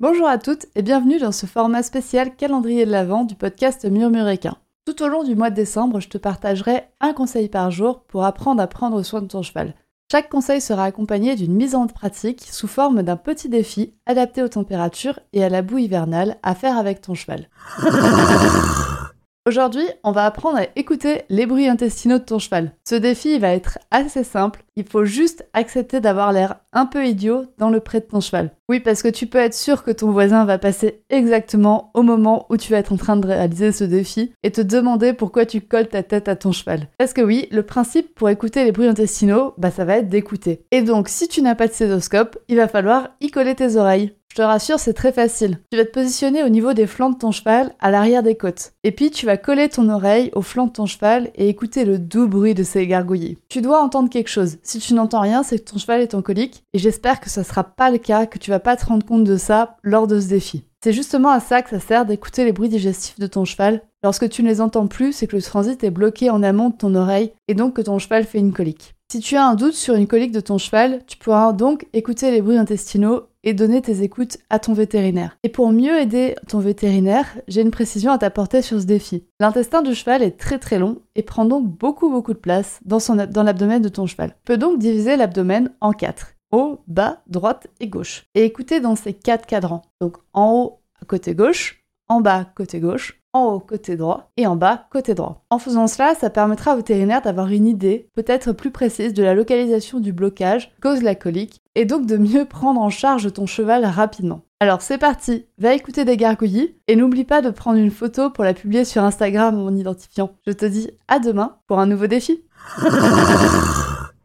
Bonjour à toutes et bienvenue dans ce format spécial calendrier de l'Avent du podcast Murmuréquin. Tout au long du mois de décembre, je te partagerai un conseil par jour pour apprendre à prendre soin de ton cheval. Chaque conseil sera accompagné d'une mise en pratique sous forme d'un petit défi adapté aux températures et à la boue hivernale à faire avec ton cheval. Aujourd'hui, on va apprendre à écouter les bruits intestinaux de ton cheval. Ce défi va être assez simple, il faut juste accepter d'avoir l'air un peu idiot dans le pré de ton cheval. Oui, parce que tu peux être sûr que ton voisin va passer exactement au moment où tu vas être en train de réaliser ce défi et te demander pourquoi tu colles ta tête à ton cheval. Parce que oui, le principe pour écouter les bruits intestinaux, bah ça va être d'écouter. Et donc, si tu n'as pas de stéthoscope, il va falloir y coller tes oreilles. Je te rassure, c'est très facile. Tu vas te positionner au niveau des flancs de ton cheval, à l'arrière des côtes. Et puis tu vas coller ton oreille au flanc de ton cheval et écouter le doux bruit de ses gargouillis. Tu dois entendre quelque chose. Si tu n'entends rien, c'est que ton cheval est en colique. Et j'espère que ça sera pas le cas, que tu vas pas te rendre compte de ça lors de ce défi. C'est justement à ça que ça sert d'écouter les bruits digestifs de ton cheval. Lorsque tu ne les entends plus, c'est que le transit est bloqué en amont de ton oreille et donc que ton cheval fait une colique. Si tu as un doute sur une colique de ton cheval, tu pourras donc écouter les bruits intestinaux et donner tes écoutes à ton vétérinaire. Et pour mieux aider ton vétérinaire, j'ai une précision à t'apporter sur ce défi. L'intestin du cheval est très très long et prend donc beaucoup beaucoup de place dans, dans l'abdomen de ton cheval. Tu peux donc diviser l'abdomen en quatre. Haut, bas, droite et gauche. Et écouter dans ces quatre cadrans. Donc en haut, côté gauche, en bas, côté gauche, en haut côté droit et en bas côté droit. En faisant cela, ça permettra au vétérinaire d'avoir une idée peut-être plus précise de la localisation du blocage cause la colique et donc de mieux prendre en charge ton cheval rapidement. Alors c'est parti, va écouter des gargouillis et n'oublie pas de prendre une photo pour la publier sur Instagram en identifiant. Je te dis à demain pour un nouveau défi.